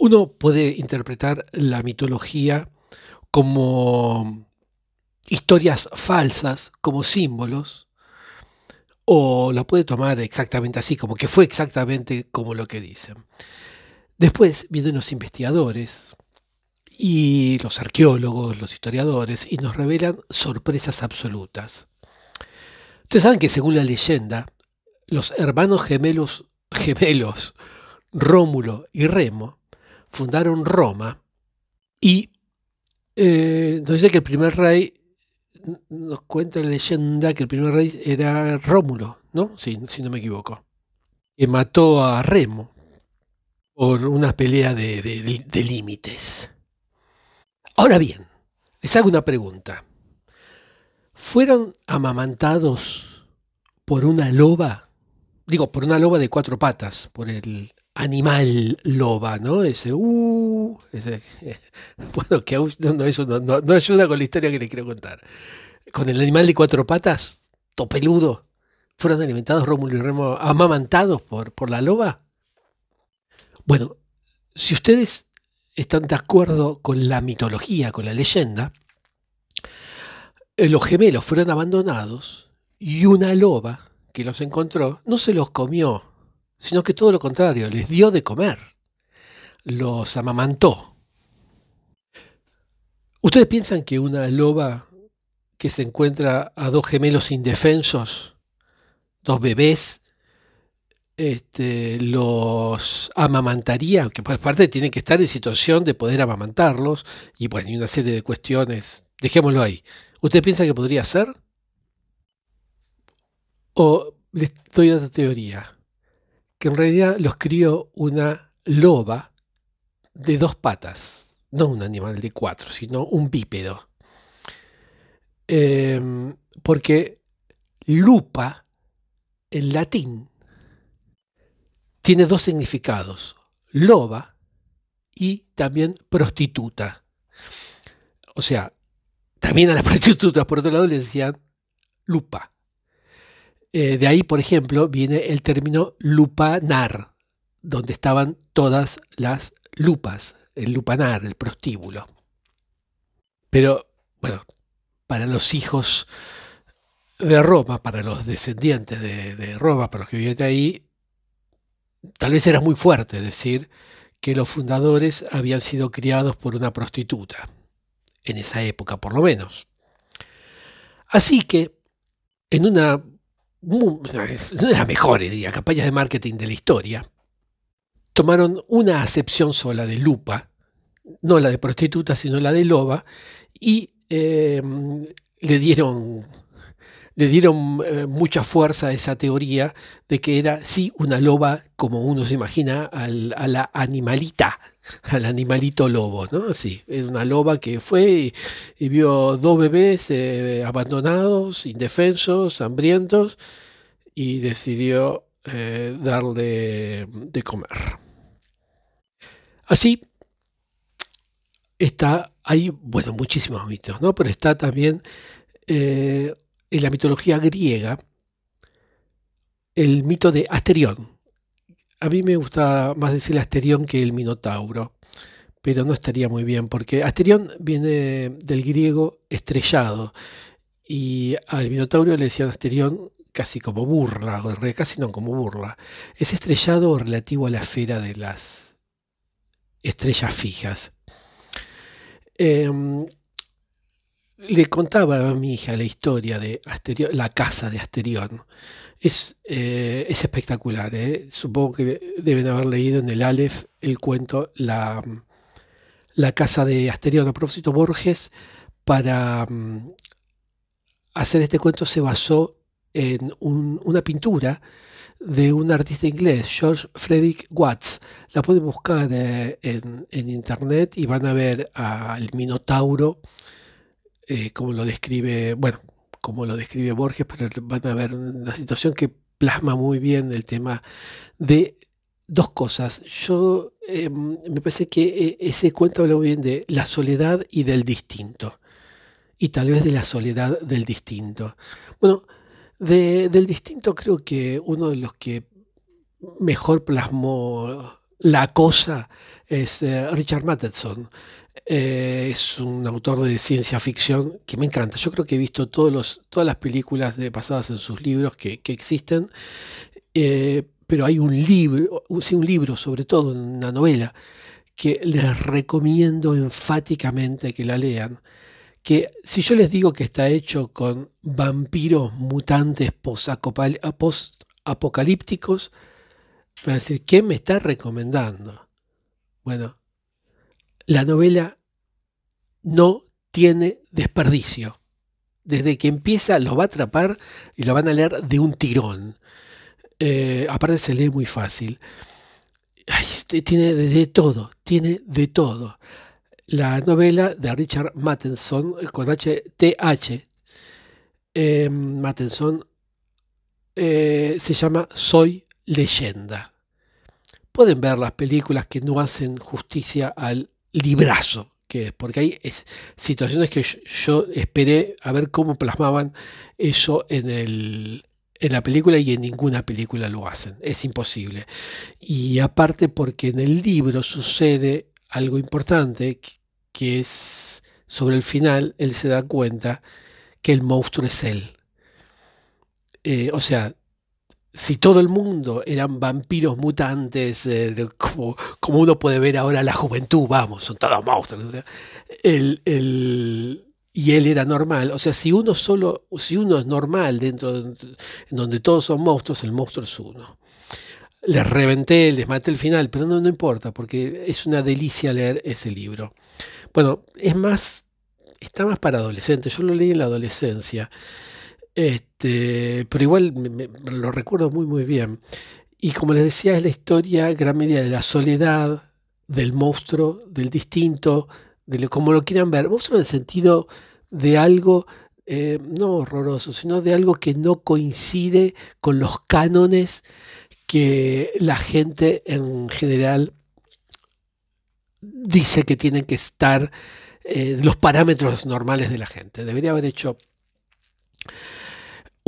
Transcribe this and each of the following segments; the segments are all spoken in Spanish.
Uno puede interpretar la mitología como historias falsas, como símbolos, o la puede tomar exactamente así, como que fue exactamente como lo que dicen. Después vienen los investigadores y los arqueólogos, los historiadores, y nos revelan sorpresas absolutas. Ustedes saben que según la leyenda, los hermanos gemelos, gemelos Rómulo y Remo fundaron Roma y eh, dice que el primer rey, nos cuenta la leyenda que el primer rey era Rómulo, ¿no? Si, no me equivoco. Que mató a Remo por una pelea de límites. Ahora bien, les hago una pregunta. ¿Fueron amamantados por una loba? Digo, por una loba de cuatro patas, por el animal loba, ¿no? Ese, uh, ese, bueno, que no, eso no, ayuda con la historia que les quiero contar. Con el animal de cuatro patas, topeludo, ¿fueron alimentados Rómulo y Remo amamantados por, por la loba? Bueno, si ustedes están de acuerdo con la mitología, con la leyenda, eh, los gemelos fueron abandonados y una loba que los encontró no se los comió, sino que todo lo contrario, les dio de comer, los amamantó. ¿Ustedes piensan que una loba que se encuentra a dos gemelos indefensos, dos bebés, este, los amamantaría, que por parte tienen que estar en situación de poder amamantarlos, y bueno, hay una serie de cuestiones, dejémoslo ahí. ¿Usted piensa que podría ser? O les doy otra teoría que en realidad los crió una loba de dos patas, no un animal de cuatro, sino un bípedo. Em, porque lupa en latín tiene dos significados, loba y también prostituta. O sea, también a las prostitutas, por otro lado, le decían lupa. Eh, de ahí, por ejemplo, viene el término lupanar, donde estaban todas las lupas, el lupanar, el prostíbulo. Pero, bueno, para los hijos de Roma, para los descendientes de, Roma, para los que vivían ahí, tal vez era muy fuerte decir que los fundadores habían sido criados por una prostituta, en esa época por lo menos. Así que, en una la mejor diría, campañas de marketing de la historia, tomaron una acepción sola de lupa, no la de prostituta, sino la de loba, y eh, le dieron, le dieron eh, mucha fuerza a esa teoría de que era, sí, una loba, como uno se imagina, a la animalita, al animalito lobo, ¿no? Sí, era una loba que fue y, vio dos bebés eh, abandonados, indefensos, hambrientos, y decidió eh, darle de comer. Así, está, hay, bueno, muchísimos mitos, ¿no? Pero está también eh, en la mitología griega el mito de Asterión, a mí me gusta más decir Asterión que el Minotauro, pero no estaría muy bien, porque Asterión viene del griego estrellado, y al Minotauro le decían Asterión casi como burla, o casi no como burla. Es estrellado relativo a la esfera de las estrellas fijas. Em, le contaba a mi hija la historia de Asterión, la casa de Asterión. Es, eh, es espectacular. ¿eh? Supongo que deben haber leído en el Aleph el cuento La, la casa de Asterión. A propósito, Borges, para mm, hacer este cuento se basó en una pintura de un artista inglés, George Frederick Watts. La pueden buscar eh, en, en, internet y van a ver al Minotauro, como lo describe, bueno, como lo describe Borges, pero van a ver una situación que plasma muy bien el tema de dos cosas. Yo em, me parece que eh, ese cuento habla muy bien de la soledad y del distinto. Y tal vez de la soledad del distinto. Bueno, del distinto creo que uno de los que mejor plasmó La cosa es eh, Richard Matheson. Eh, es un autor de ciencia ficción que me encanta. Yo creo que he visto todos los, todas las películas basadas en sus libros que, existen, eh, pero hay un libro, sí, un libro sobre todo, una novela, que les recomiendo enfáticamente que la lean. Que si yo les digo que está hecho con vampiros mutantes post-apocalípticos, van a decir, ¿qué me está recomendando? Bueno, la novela no tiene desperdicio. Desde que empieza lo va a atrapar y lo van a leer de un tirón. Eh, aparte se lee muy fácil. tiene de, todo, tiene de todo. La novela de Richard Mattenson con H-T-H. Mattenson eh, se llama Soy leyenda. Pueden ver las películas que no hacen justicia al librazo porque hay situaciones que yo, esperé a ver cómo plasmaban eso en la película y en ninguna película lo hacen, es imposible. Y aparte porque en el libro sucede algo importante que es sobre el final, él se da cuenta que el monstruo es él. Eh, o sea, si todo el mundo eran vampiros mutantes, eh, como, uno puede ver ahora la juventud, vamos, son todos monstruos. y él era normal. O sea, si uno solo, si uno es normal dentro de, donde todos son monstruos, el monstruo es uno. Les reventé, les maté el final, pero no, no importa, porque es una delicia leer ese libro. Bueno, es más, está más para adolescentes. Yo lo leí en la adolescencia. Este, pero igual lo recuerdo muy muy bien. Y como les decía, es la historia gran medida de la soledad, del monstruo, del distinto, de lo, como lo quieran ver. Monstruo en el sentido de algo eh, no horroroso, sino de algo que no coincide con los cánones que la gente en general dice que tienen que estar eh, los parámetros normales de la gente. Debería haber hecho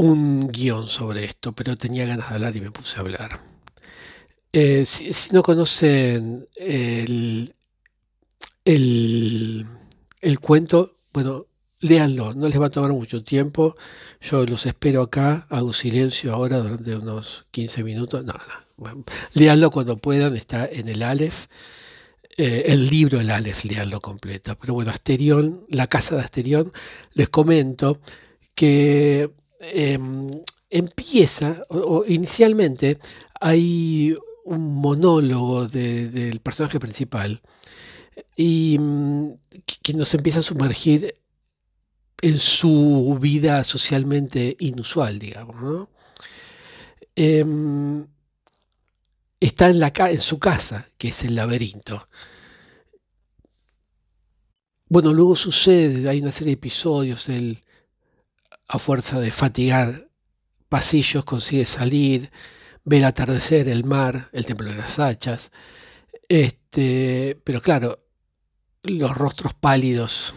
un guion sobre esto, pero tenía ganas de hablar y me puse a hablar. Eh, si, no conocen el, el, cuento, bueno, léanlo, no les va a tomar mucho tiempo. Yo los espero acá, hago silencio ahora durante unos 15 minutos. No. léanlo cuando puedan, está en el Aleph. Eh, el libro El Aleph, léanlo completo. Pero bueno, Asterión, la casa de Asterión, les comento que Em, empieza, o, inicialmente hay un monólogo del personaje principal y mm, que nos empieza a sumergir en su vida socialmente inusual, digamos. Em, está en, la, en su casa, que es el laberinto. Bueno, luego sucede, hay una serie de episodios, el, a fuerza de fatigar pasillos, consigue salir, ve el atardecer, el mar, el templo de las hachas. Este, pero claro, los rostros pálidos,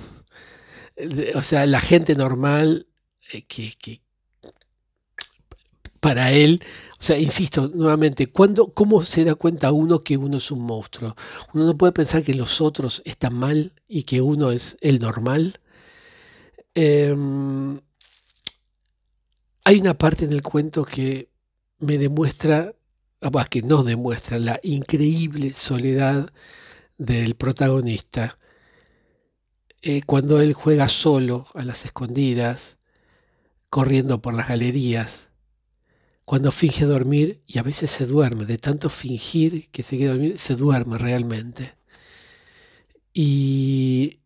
o sea, la gente normal eh, que, para él, o sea, insisto nuevamente, ¿cuándo, ¿cómo se da cuenta uno que uno es un monstruo? Uno no puede pensar que los otros están mal y que uno es el normal. Em, hay una parte en el cuento que me demuestra, ah, que nos demuestra la increíble soledad del protagonista. Eh, cuando él juega solo a las escondidas, corriendo por las galerías, cuando finge dormir y a veces se duerme, de tanto fingir que se quiere dormir, se duerme realmente. Y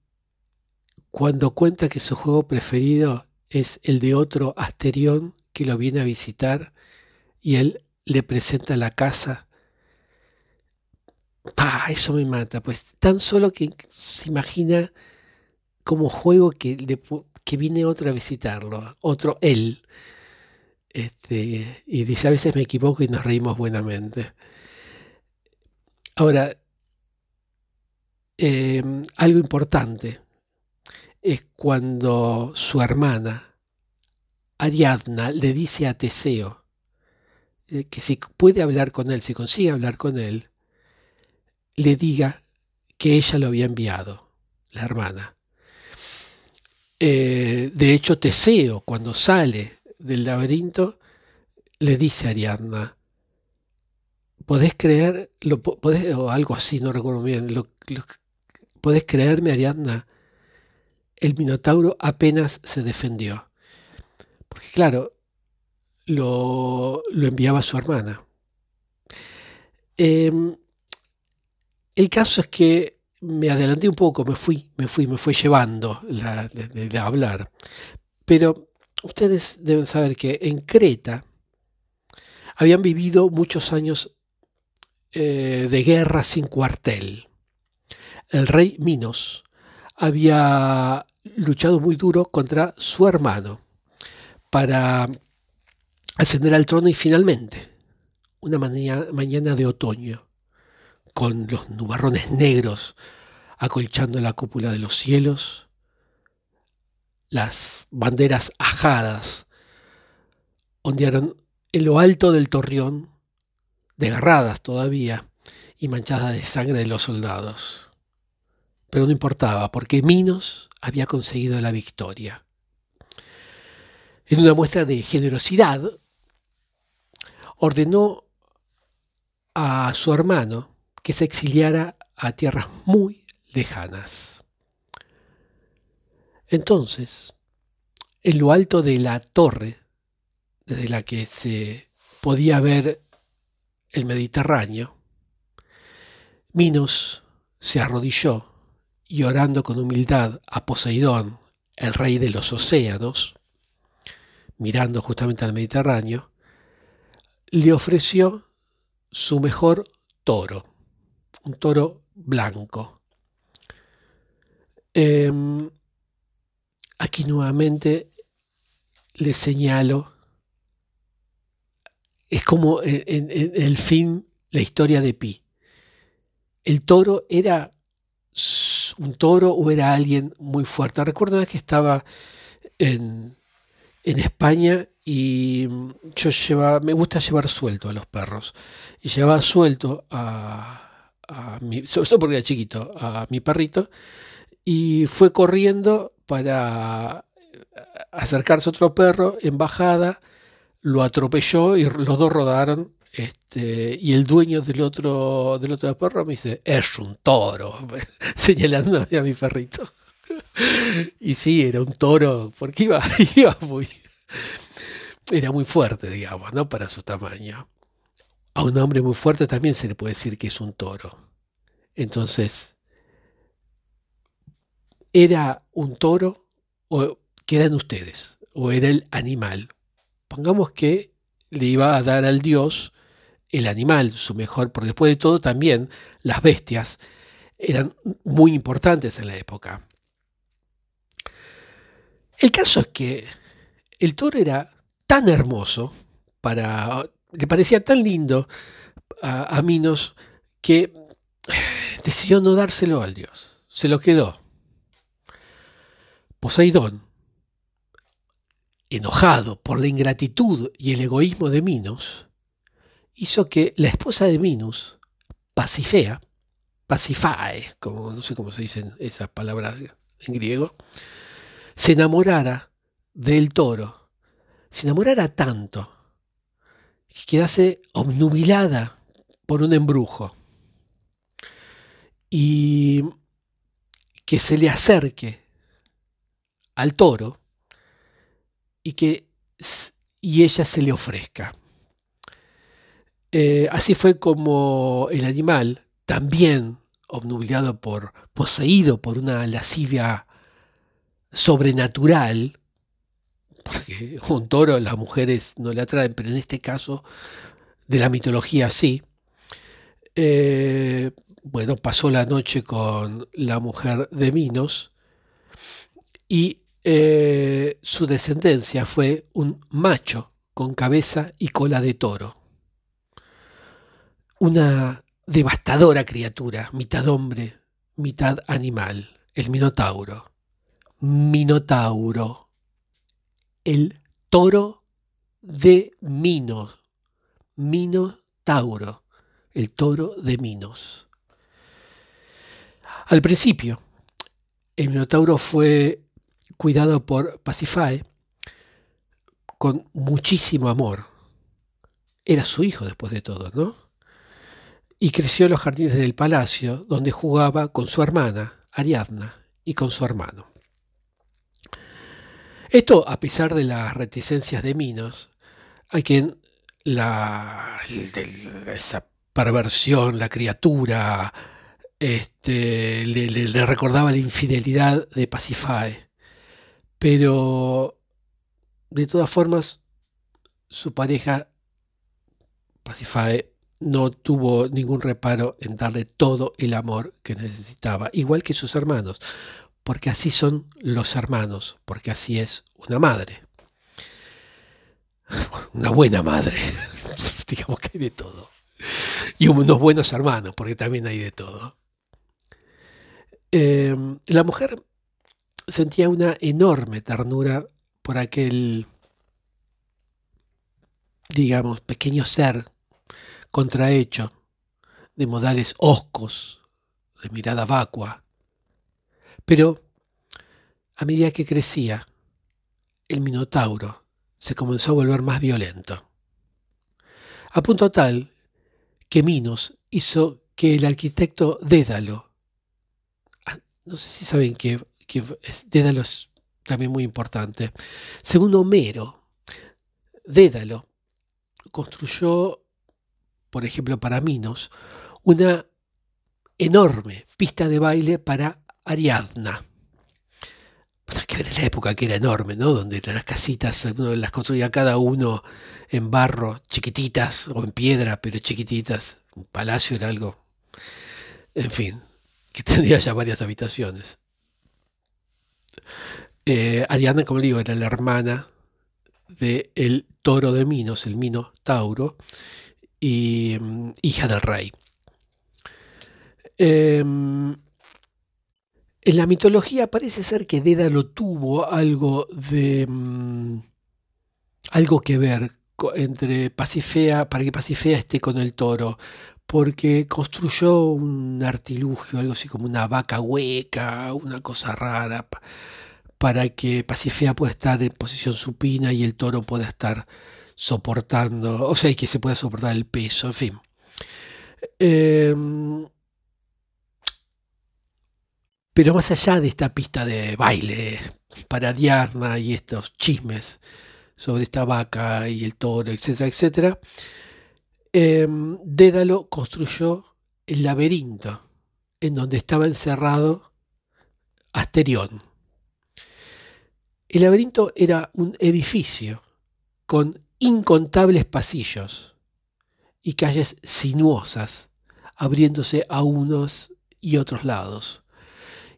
cuando cuenta que su juego preferido es el de otro Asterión que lo viene a visitar y él le presenta la casa. ¡Pah! Eso me mata, pues tan solo que se imagina como juego que, que viene otro a visitarlo, otro él. Este, y dice, a veces me equivoco y nos reímos buenamente. Ahora, em, algo importante es cuando su hermana, Ariadna, le dice a Teseo eh, que si puede hablar con él, si consigue hablar con él, le diga que ella lo había enviado, la hermana. Eh, de hecho, Teseo, cuando sale del laberinto, le dice a Ariadna, ¿podés creer, lo, podés, o algo así, no recuerdo bien, lo, ¿podés creerme, Ariadna? El Minotauro apenas se defendió. Porque claro, lo, lo enviaba su hermana. Em, el caso es que me adelanté un poco, me fui, me fui, me fui llevando de, hablar. Pero ustedes deben saber que en Creta habían vivido muchos años eh, de guerra sin cuartel. El rey Minos había luchado muy duro contra su hermano para ascender al trono y finalmente, una mañana de otoño, con los nubarrones negros acolchando la cúpula de los cielos, las banderas ajadas ondearon en lo alto del torreón, desgarradas todavía y manchadas de sangre de los soldados. Pero no importaba, porque Minos había conseguido la victoria. En una muestra de generosidad, ordenó a su hermano que se exiliara a tierras muy lejanas. Entonces, en lo alto de la torre, desde la que se podía ver el Mediterráneo, Minos se arrodilló y orando con humildad a Poseidón, el rey de los océanos, mirando justamente al Mediterráneo, le ofreció su mejor toro un toro blanco. Em, aquí nuevamente le señalo, es como en, el film La historia de Pi. El toro era un toro o era alguien muy fuerte. Recuerdo que estaba en, España y yo llevaba, me gusta llevar suelto a los perros. Y llevaba suelto a, a mi, sobre porque era chiquito, a mi perrito, y fue corriendo para acercarse a otro perro en bajada, lo atropelló y los dos rodaron. Este, y el dueño del otro, del otro perro me dice, es un toro, señalando a mi perrito. y sí, era un toro, porque iba, muy, era muy fuerte, digamos, ¿no? Para su tamaño. A un hombre muy fuerte también se le puede decir que es un toro. Entonces, ¿era un toro o eran ustedes? ¿O era el animal? Pongamos que le iba a dar al dios el animal, su mejor, por después de todo también las bestias eran muy importantes en la época. El caso es que el toro era tan hermoso para le parecía tan lindo a, Minos que decidió no dárselo al dios, se lo quedó. Poseidón, enojado por la ingratitud y el egoísmo de Minos, hizo que la esposa de Minos, Pasifea, Pasifae, como no sé cómo se dicen esas palabras en griego, se enamorara del toro, se enamorara tanto que quedase obnubilada por un embrujo y que se le acerque al toro y que y ella se le ofrezca. Eh, así fue como el animal, también obnubilado por, poseído por una lascivia sobrenatural, porque un toro las mujeres no le atraen, pero en este caso de la mitología sí. Eh, bueno, pasó la noche con la mujer de Minos y eh, su descendencia fue un macho con cabeza y cola de toro. Una devastadora criatura, mitad hombre, mitad animal, el Minotauro. Minotauro el toro de Minos, Minotauro, el toro de Minos. Al principio, el Minotauro fue cuidado por Pasiphae con muchísimo amor. Era su hijo después de todo, ¿no? Y creció en los jardines del palacio, donde jugaba con su hermana, Ariadna, y con su hermano. Esto a pesar de las reticencias de Minos, a quien la, esa perversión, la criatura, este, le, recordaba la infidelidad de Pasiphae. Pero, de todas formas, su pareja, Pasiphae, no tuvo ningún reparo en darle todo el amor que necesitaba, igual que sus hermanos, porque así son los hermanos, porque así es una madre. Una buena madre, digamos que hay de todo. Y unos buenos hermanos, porque también hay de todo. Em, la mujer sentía una enorme ternura por aquel, digamos, pequeño ser contrahecho, de modales hoscos, de mirada vacua. Pero a medida que crecía, el Minotauro se comenzó a volver más violento. A punto tal que Minos hizo que el arquitecto Dédalo no sé si saben que, que Dédalo es también muy importante. Según Homero, Dédalo construyó, por ejemplo, para Minos, una enorme pista de baile para Ariadna. Bueno, que ver la época que era enorme, ¿no? Donde las casitas, uno las construía cada uno en barro, chiquititas, o en piedra, pero chiquititas. Un palacio era algo. En fin, que tendría ya varias habitaciones. Eh, Ariadna, como digo, era la hermana del el toro de Minos, el Mino Tauro, y mm, hija del rey. Em, en la mitología parece ser que Dédalo tuvo algo de mm, algo que ver entre Pasifea, para que Pasifea esté con el toro, porque construyó un artilugio, algo así como una vaca hueca, una cosa rara, para que Pasifea pueda estar en posición supina y el toro pueda estar soportando, o sea, y que se pueda soportar el peso, en fin. Em, pero más allá de esta pista de baile para Diana y estos chismes sobre esta vaca y el toro, etcétera, etcétera, Em, Dédalo construyó el laberinto en donde estaba encerrado Asterión. El laberinto era un edificio con incontables pasillos y calles sinuosas abriéndose a unos y otros lados,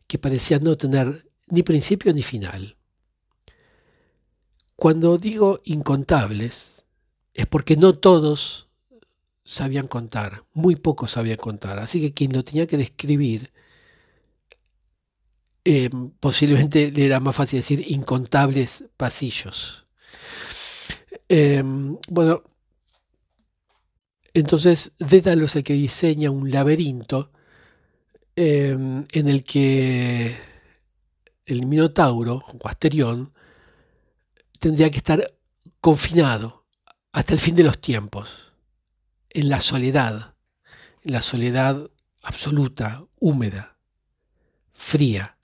que parecían no tener ni principio ni final. Cuando digo incontables, es porque no todos sabían contar, muy pocos sabían contar. Así que quien lo tenía que describir, eh, posiblemente le era más fácil decir incontables pasillos. Eh, bueno, entonces Dédalo es el que diseña un laberinto eh, en el que el Minotauro o Asterión tendría que estar confinado hasta el fin de los tiempos en la soledad, en la soledad absoluta, húmeda, fría,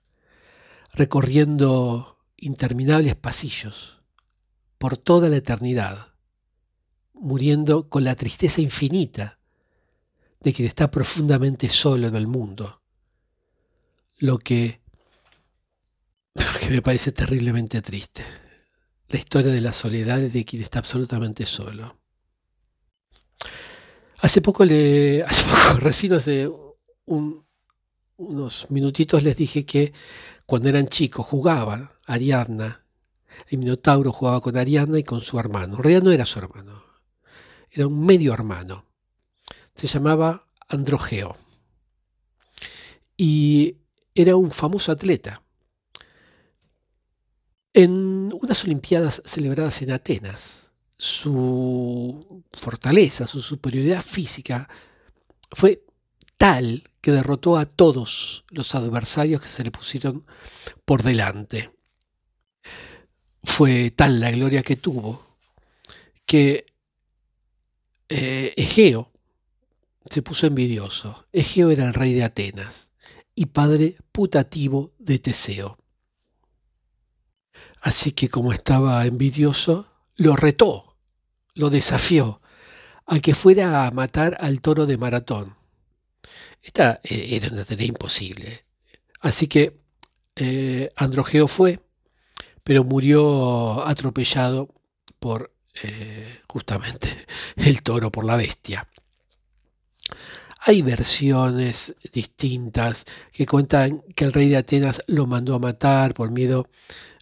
recorriendo interminables pasillos por toda la eternidad, muriendo con la tristeza infinita de quien está profundamente solo en el mundo, lo que, que me parece terriblemente triste, la historia de la soledad de quien está absolutamente solo. Hace poco le, hace poco, recién hace unos minutitos les dije que cuando eran chicos jugaban Ariadna, el Minotauro jugaba con Ariadna y con su hermano. En realidad no era su hermano, era un medio hermano. Se llamaba Androgeo. Y era un famoso atleta. En unas Olimpiadas celebradas en Atenas, su fortaleza, su superioridad física fue tal que derrotó a todos los adversarios que se le pusieron por delante. Fue tal la gloria que tuvo que eh, Egeo se puso envidioso. Egeo era el rey de Atenas y padre putativo de Teseo. Así que como estaba envidioso, lo retó, lo desafió a que fuera a matar al toro de maratón. Esta eh, era una tarea imposible. Así que eh, Androgeo fue, pero murió atropellado por eh, justamente el toro, por la bestia. Hay versiones distintas que cuentan que el rey de Atenas lo mandó a matar por miedo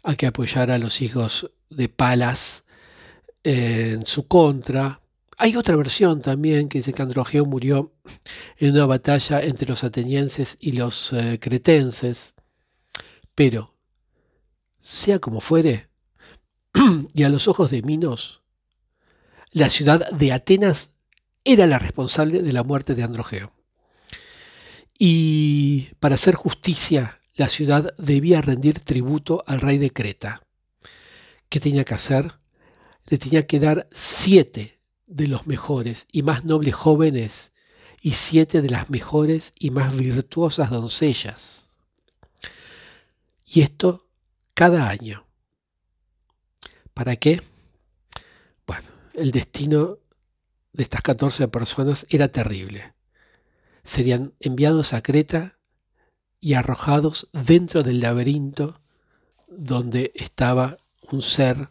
a que apoyara a los hijos de Palas en su contra. Hay otra versión también que dice que Androgeo murió en una batalla entre los atenienses y los eh, cretenses. Pero, sea como fuere, y a los ojos de Minos, la ciudad de Atenas era la responsable de la muerte de Androgeo. Y para hacer justicia la ciudad debía rendir tributo al rey de Creta. ¿Qué tenía que hacer? Le tenía que dar siete de los mejores y más nobles jóvenes y siete de las mejores y más virtuosas doncellas. Y esto cada año. ¿Para qué? Bueno, el destino de estas 14 personas era terrible. Serían enviados a Creta y arrojados dentro del laberinto donde estaba un ser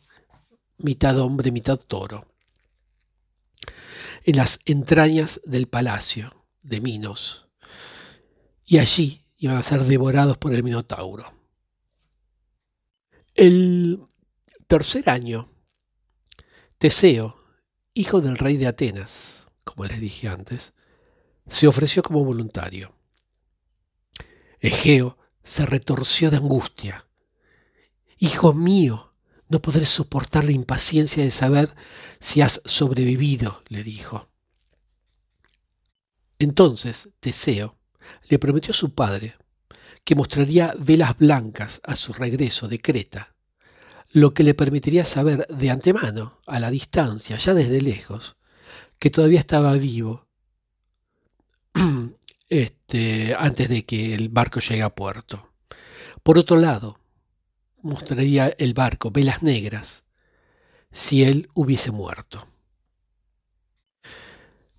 mitad hombre, mitad toro, en las entrañas del palacio de Minos, y allí iban a ser devorados por el Minotauro. El tercer año, Teseo, hijo del rey de Atenas, como les dije antes, se ofreció como voluntario. Egeo se retorció de angustia. Hijo mío, no podré soportar la impaciencia de saber si has sobrevivido, le dijo. Entonces Teseo le prometió a su padre que mostraría velas blancas a su regreso de Creta, lo que le permitiría saber de antemano, a la distancia, ya desde lejos, que todavía estaba vivo este, antes de que el barco llegue a puerto. Por otro lado, mostraría el barco, velas negras, si él hubiese muerto.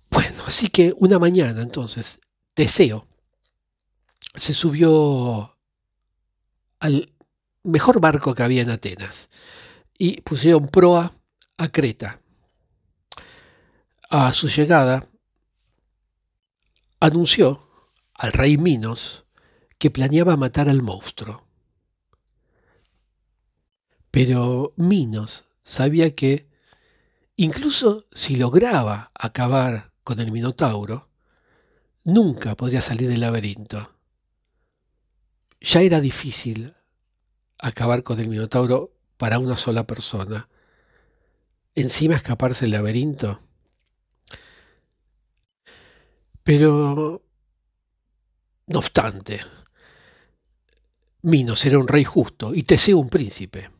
Bueno, así que una mañana entonces, Teseo se subió al mejor barco que había en Atenas y pusieron proa a Creta. A su llegada, anunció al rey Minos que planeaba matar al monstruo. Pero Minos sabía que, incluso si lograba acabar con el Minotauro, nunca podría salir del laberinto. Ya era difícil acabar con el Minotauro para una sola persona. Encima escaparse del laberinto. Pero no obstante, Minos era un rey justo y Teseo un príncipe.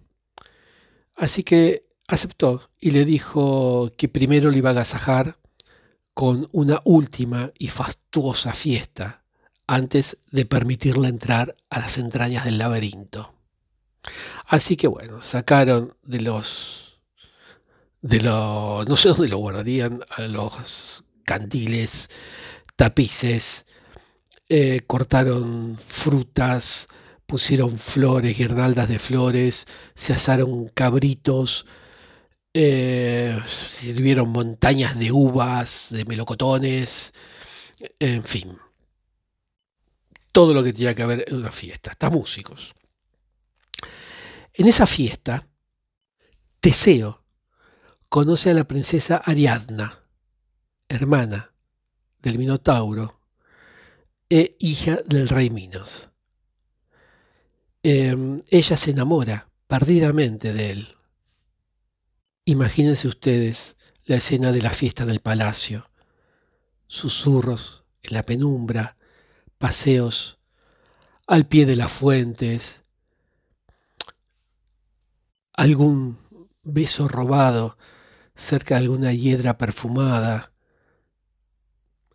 Así que aceptó y le dijo que primero le iba a agasajar con una última y fastuosa fiesta antes de permitirle entrar a las entrañas del laberinto. Así que bueno, sacaron de los de los no sé dónde lo guardarían a los cantiles, tapices, eh, cortaron frutas, pusieron flores, guirnaldas de flores, se asaron cabritos, eh, sirvieron montañas de uvas, de melocotones, en fin. Todo lo que tenía que haber en una fiesta, hasta músicos. En esa fiesta, Teseo conoce a la princesa Ariadna, hermana del Minotauro e hija del rey Minos. Em, ella se enamora perdidamente de él. Imagínense ustedes la escena de la fiesta en el palacio, susurros en la penumbra, paseos al pie de las fuentes, algún beso robado cerca de alguna hiedra perfumada,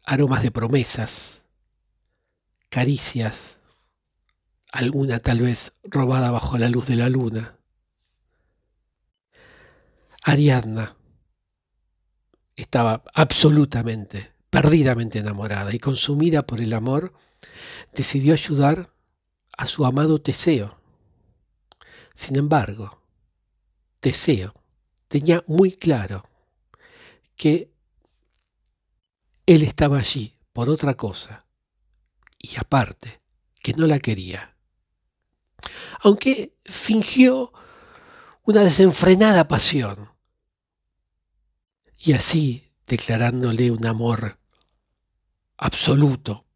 aromas de promesas, caricias, alguna tal vez robada bajo la luz de la luna. Ariadna estaba absolutamente, perdidamente enamorada y consumida por el amor, decidió ayudar a su amado Teseo. Sin embargo, Teseo tenía muy claro que él estaba allí por otra cosa y aparte que no la quería. Aunque fingió una desenfrenada pasión y así declarándole un amor absoluto,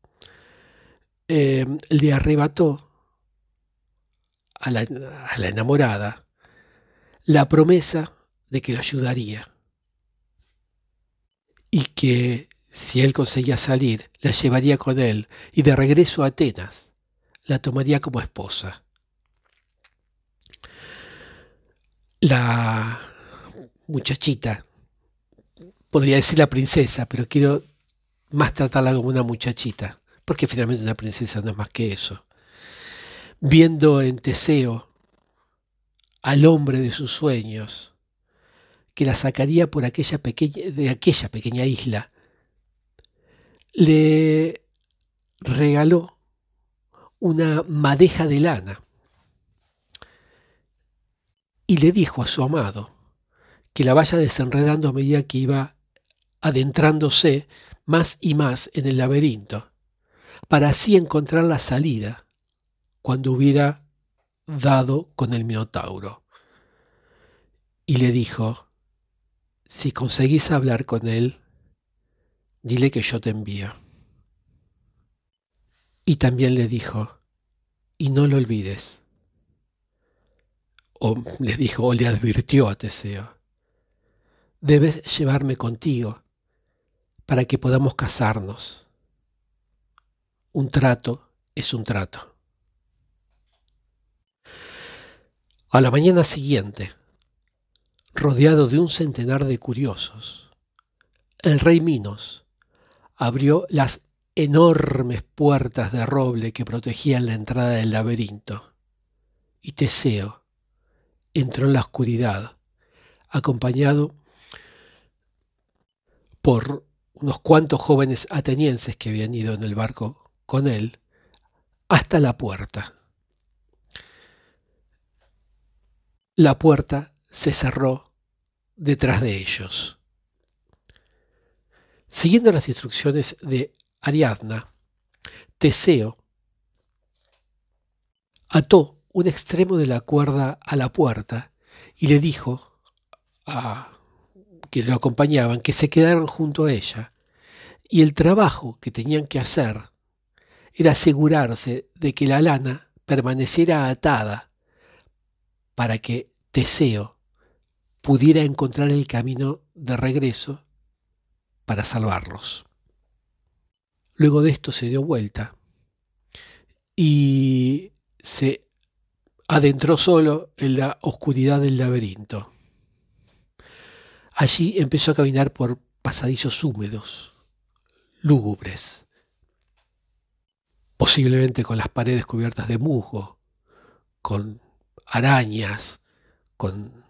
eh, le arrebató a la, a la enamorada la promesa de que lo ayudaría y que si él conseguía salir, la llevaría con él y de regreso a Atenas la tomaría como esposa. La muchachita, podría decir la princesa, pero quiero más tratarla como una muchachita, porque finalmente una princesa no es más que eso. Viendo en Teseo al hombre de sus sueños, que la sacaría por aquella pequeña, de aquella pequeña isla, le regaló una madeja de lana y le dijo a su amado que la vaya desenredando a medida que iba adentrándose más y más en el laberinto, para así encontrar la salida cuando hubiera dado con el Minotauro. Y le dijo, si conseguís hablar con él, dile que yo te envío. Y también le dijo, y no lo olvides. O le dijo, o le advirtió a Teseo, debes llevarme contigo para que podamos casarnos. Un trato es un trato. A la mañana siguiente, rodeado de un centenar de curiosos, el rey Minos abrió las enormes puertas de roble que protegían la entrada del laberinto, y Teseo entró en la oscuridad, acompañado por unos cuantos jóvenes atenienses que habían ido en el barco con él, hasta la puerta. La puerta se cerró detrás de ellos. Siguiendo las instrucciones de Ariadna, Teseo ató un extremo de la cuerda a la puerta y le dijo a quienes lo acompañaban que se quedaran junto a ella. Y el trabajo que tenían que hacer era asegurarse de que la lana permaneciera atada para que Teseo pudiera encontrar el camino de regreso para salvarlos. Luego de esto se dio vuelta y se adentró solo en la oscuridad del laberinto. Allí empezó a caminar por pasadizos húmedos, lúgubres, posiblemente con las paredes cubiertas de musgo, con arañas, con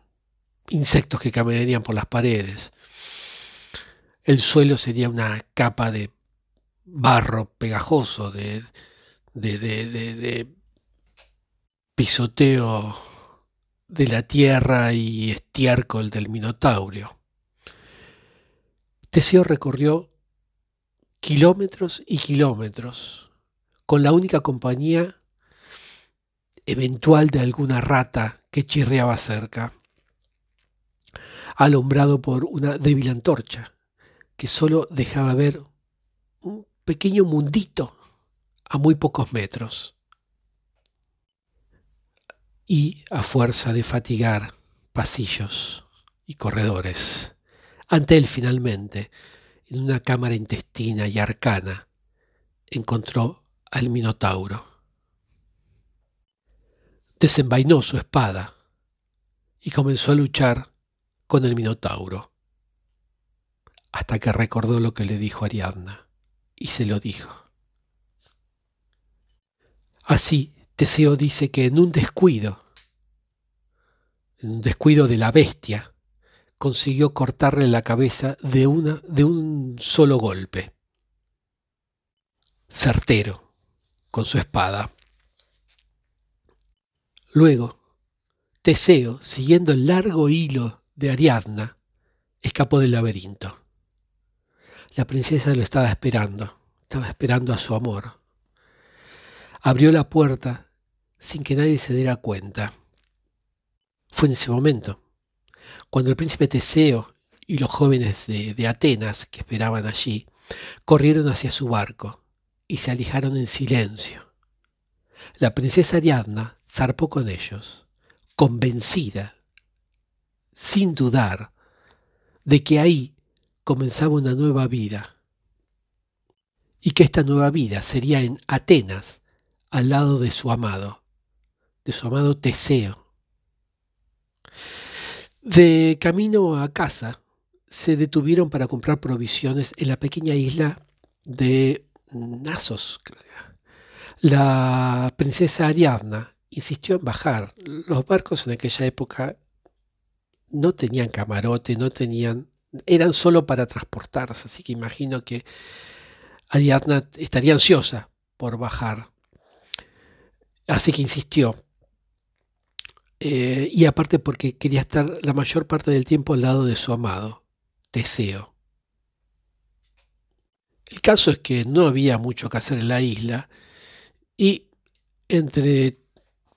insectos que caminarían por las paredes. El suelo sería una capa de barro pegajoso, de, de, de, pisoteo de la tierra y estiércol del Minotaurio. Teseo recorrió kilómetros y kilómetros con la única compañía eventual de alguna rata que chirriaba cerca, alumbrado por una débil antorcha que solo dejaba ver un pequeño mundito a muy pocos metros. Y a fuerza de fatigar pasillos y corredores, ante él finalmente, en una cámara intestina y arcana, encontró al Minotauro. Desenvainó su espada y comenzó a luchar con el Minotauro, hasta que recordó lo que le dijo Ariadna y se lo dijo. Así, Teseo dice que en un descuido, descuido de la bestia, consiguió cortarle la cabeza de, una, de un solo golpe. Certero, con su espada. Luego, Teseo, siguiendo el largo hilo de Ariadna, escapó del laberinto. La princesa lo estaba esperando, estaba esperando a su amor. Abrió la puerta sin que nadie se diera cuenta. Fue en ese momento cuando el príncipe Teseo y los jóvenes de, Atenas que esperaban allí corrieron hacia su barco y se alejaron en silencio. La princesa Ariadna zarpó con ellos, convencida, sin dudar, de que ahí comenzaba una nueva vida y que esta nueva vida sería en Atenas, al lado de su amado, de su amado Teseo. De camino a casa, se detuvieron para comprar provisiones en la pequeña isla de Nasos. La princesa Ariadna insistió en bajar. Los barcos en aquella época no tenían camarote, no tenían, eran solo para transportarse, así que imagino que Ariadna estaría ansiosa por bajar. Así que insistió. Eh, y aparte porque quería estar la mayor parte del tiempo al lado de su amado, Teseo. El caso es que no había mucho que hacer en la isla y entre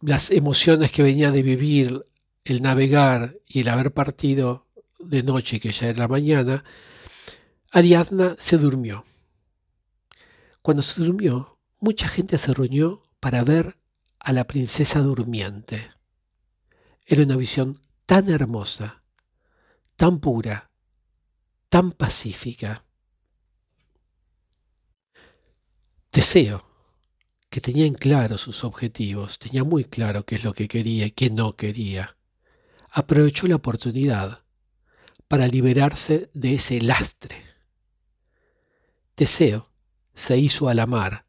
las emociones que venía de vivir, el navegar y el haber partido de noche, que ya era la mañana, Ariadna se durmió. Cuando se durmió, mucha gente se reunió para ver a la princesa durmiente. Era una visión tan hermosa, tan pura, tan pacífica. Deseo que tenía en claro sus objetivos, tenía muy claro qué es lo que quería y qué no quería. Aprovechó la oportunidad para liberarse de ese lastre. Teseo se hizo a la mar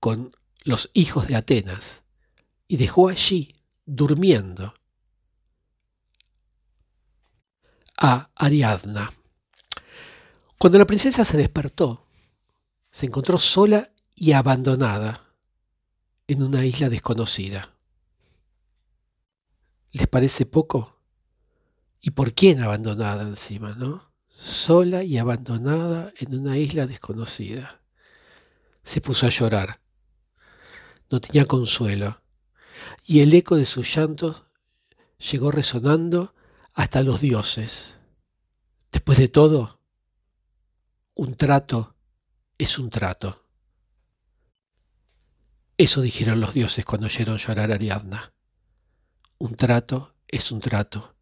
con los hijos de Atenas y dejó allí durmiendo a Ariadna. Cuando la princesa se despertó, se encontró sola y abandonada en una isla desconocida. ¿Les parece poco? ¿Y por quién abandonada encima, no? Sola y abandonada en una isla desconocida. Se puso a llorar. No tenía consuelo y el eco de sus llantos llegó resonando hasta los dioses. Después de todo, un trato es un trato. Eso dijeron los dioses cuando oyeron llorar a Ariadna. Un trato es un trato.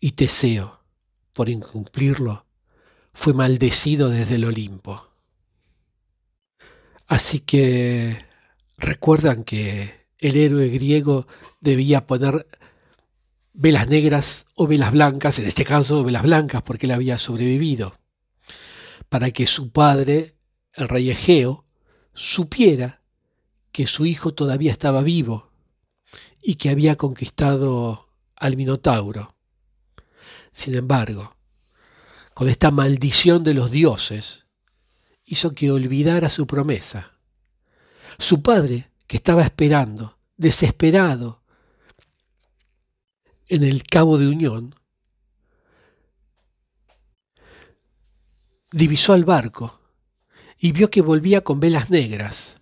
Y Teseo, por incumplirlo, fue maldecido desde el Olimpo. Así que recuerdan que el héroe griego debía poner velas negras o velas blancas, en este caso velas blancas porque él había sobrevivido, para que su padre, el rey Egeo, supiera que su hijo todavía estaba vivo y que había conquistado al Minotauro. Sin embargo, con esta maldición de los dioses, hizo que olvidara su promesa. Su padre que estaba esperando, desesperado, en el cabo de Unión, divisó al barco y vio que volvía con velas negras.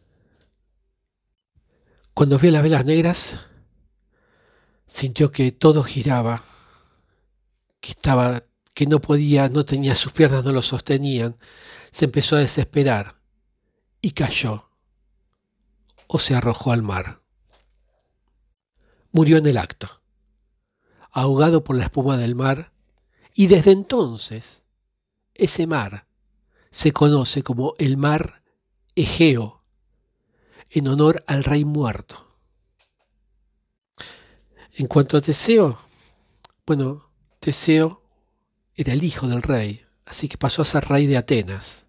Cuando vio las velas negras, sintió que todo giraba, que estaba, que no podía, no tenía, sus piernas no lo sostenían. Se empezó a desesperar y cayó o se arrojó al mar. Murió en el acto, ahogado por la espuma del mar, y desde entonces ese mar se conoce como el mar Egeo, en honor al rey muerto. En cuanto a Teseo, bueno, Teseo era el hijo del rey, así que pasó a ser rey de Atenas,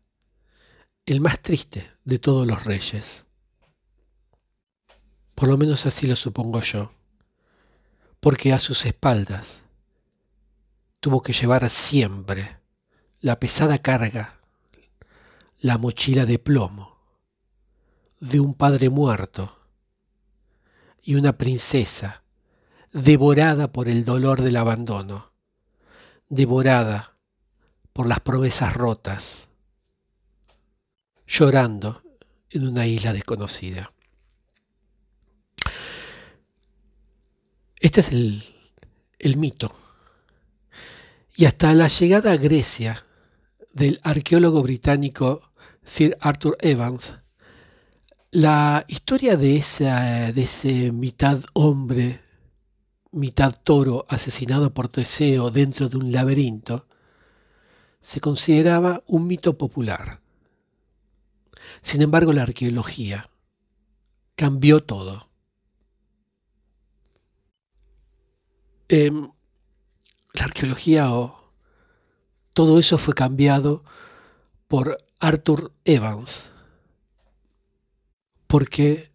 el más triste de todos los reyes. Por lo menos así lo supongo yo, porque a sus espaldas tuvo que llevar siempre la pesada carga, la mochila de plomo de un padre muerto y una princesa devorada por el dolor del abandono, devorada por las promesas rotas, llorando en una isla desconocida. Este es el, mito. Y hasta la llegada a Grecia del arqueólogo británico Sir Arthur Evans, la historia de, esa, de ese mitad hombre, mitad toro asesinado por Teseo dentro de un laberinto, se consideraba un mito popular. Sin embargo, la arqueología cambió todo. Em, la arqueología o todo eso fue cambiado por Arthur Evans, porque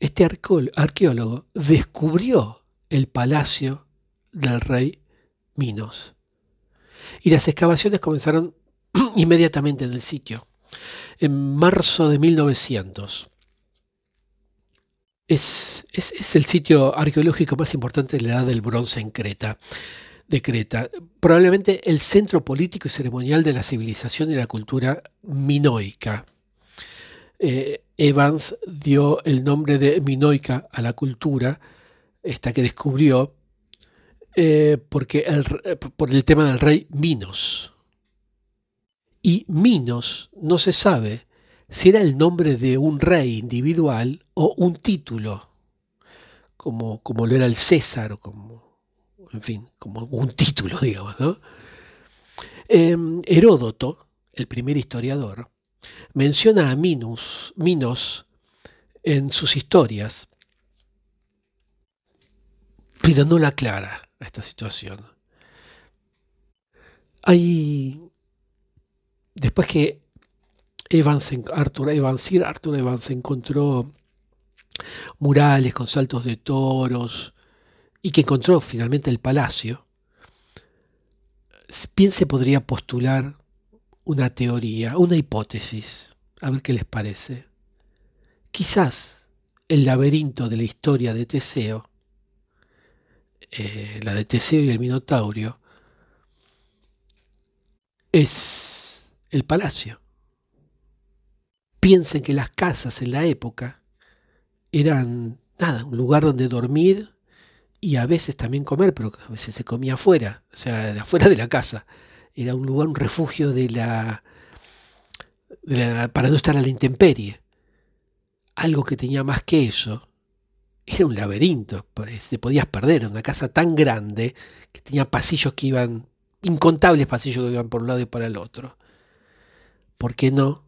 este arqueólogo descubrió el palacio del rey Minos. Y las excavaciones comenzaron inmediatamente en el sitio, en marzo de 1900. Es, el sitio arqueológico más importante de la edad del bronce en Creta, de Creta. Probablemente el centro político y ceremonial de la civilización y la cultura minoica. Eh, Evans dio el nombre de minoica a la cultura, esta que descubrió, eh, porque por el tema del rey Minos. Y Minos no se sabe si era el nombre de un rey individual o un título, como, como lo era el César, como, en fin, como un título, digamos. ¿no? Em, Heródoto, el primer historiador, menciona a Minos, Minos en sus historias, pero no la aclara a esta situación. Hay, después que Evans, Arthur Evans, Arthur Evans encontró murales con saltos de toros y que encontró finalmente el palacio, bien se podría postular una teoría, una hipótesis, a ver qué les parece. Quizás el laberinto de la historia de Teseo, eh, la de Teseo y el Minotaurio, es el palacio piensen que las casas en la época eran nada, un lugar donde dormir y a veces también comer, pero a veces se comía afuera, o sea, de afuera de la casa. Era un lugar, un refugio de la, para no estar a la intemperie. Algo que tenía más que eso era un laberinto, pues, te podías perder, una casa tan grande que tenía pasillos que iban, incontables pasillos que iban por un lado y para el otro. ¿Por qué no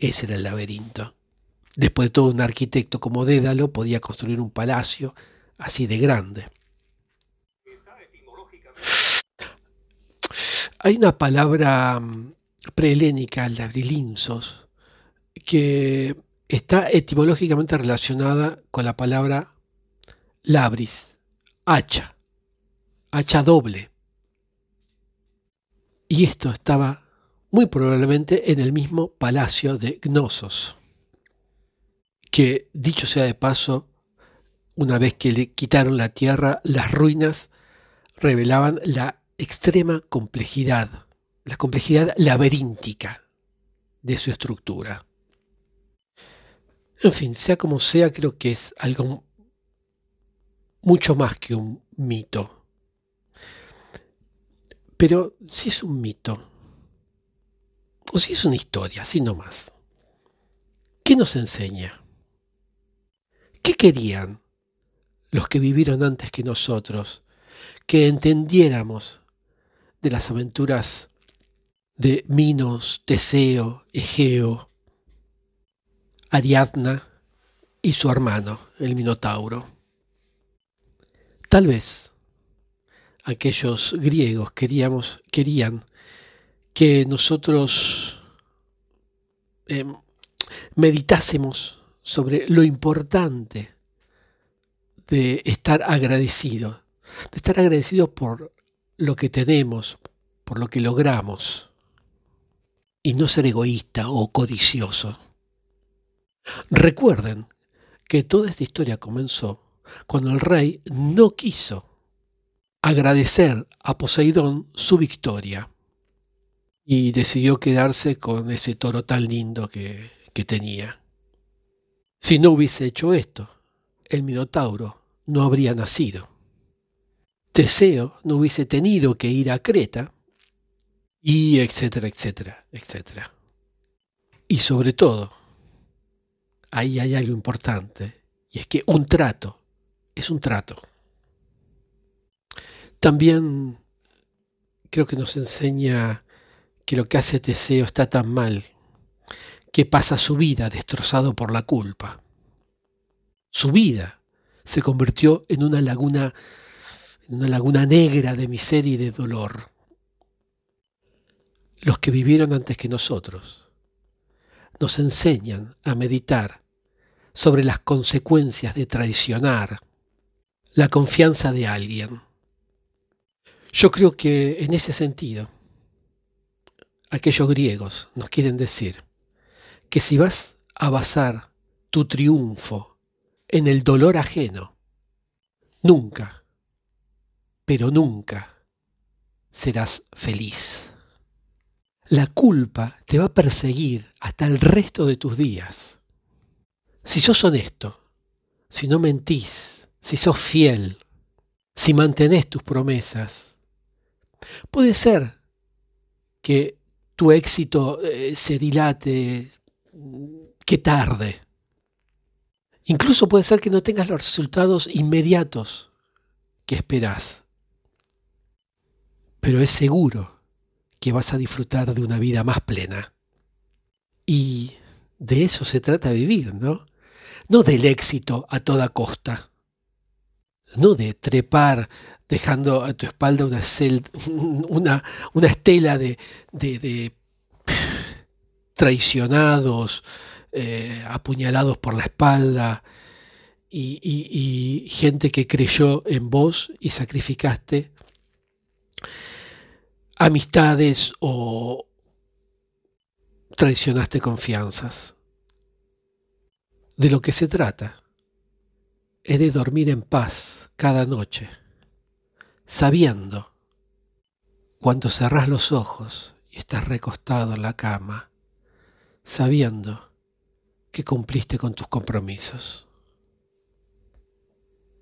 ese era el laberinto. Después de todo, un arquitecto como Dédalo podía construir un palacio así de grande. Hay una palabra mm, prehelénica, labrilinsos, que está etimológicamente relacionada con la palabra labris, hacha, hacha doble. Y esto estaba muy probablemente en el mismo palacio de Gnosos, que dicho sea de paso, una vez que le quitaron la tierra, las ruinas revelaban la extrema complejidad, la complejidad laberíntica de su estructura. En fin, sea como sea, creo que es algo mucho más que un mito. Pero si es un mito, o si es una historia, así nomás. ¿Qué nos enseña? ¿Qué querían los que vivieron antes que nosotros? Que entendiéramos de las aventuras de Minos, Teseo, Egeo, Ariadna y su hermano, el Minotauro. Tal vez aquellos griegos queríamos, querían que nosotros em, meditásemos sobre lo importante de estar agradecido, de estar agradecido por lo que tenemos, por lo que logramos, y no ser egoísta o codicioso. Recuerden que toda esta historia comenzó cuando el rey no quiso agradecer a Poseidón su victoria y decidió quedarse con ese toro tan lindo que, que tenía. Si no hubiese hecho esto, el Minotauro no habría nacido. Teseo no hubiese tenido que ir a Creta y etcétera, etcétera, etcétera. Y sobre todo, ahí hay algo importante, y es que un trato es un trato. También creo que nos enseña que lo que hace Teseo está tan mal que pasa su vida destrozado por la culpa. Su vida se convirtió en una laguna, en una laguna negra de miseria y de dolor. Los que vivieron antes que nosotros nos enseñan a meditar sobre las consecuencias de traicionar la confianza de alguien. Yo creo que en ese sentido, aquellos griegos nos quieren decir que si vas a basar tu triunfo en el dolor ajeno, nunca, pero nunca serás feliz. La culpa te va a perseguir hasta el resto de tus días. Si sos honesto, si no mentís, si sos fiel, si mantenés tus promesas, puede ser que tu éxito eh, se dilate, que tarde. Incluso puede ser que no tengas los resultados inmediatos que esperás. Pero es seguro que vas a disfrutar de una vida más plena. Y de eso se trata vivir, ¿no? No del éxito a toda costa. No de trepar dejando a tu espalda una, una, una estela de, de, traicionados, eh, apuñalados por la espalda y, y, gente que creyó en vos y sacrificaste amistades o traicionaste confianzas. De lo que se trata es de dormir en paz cada noche, sabiendo, cuando cerrás los ojos y estás recostado en la cama, sabiendo que cumpliste con tus compromisos.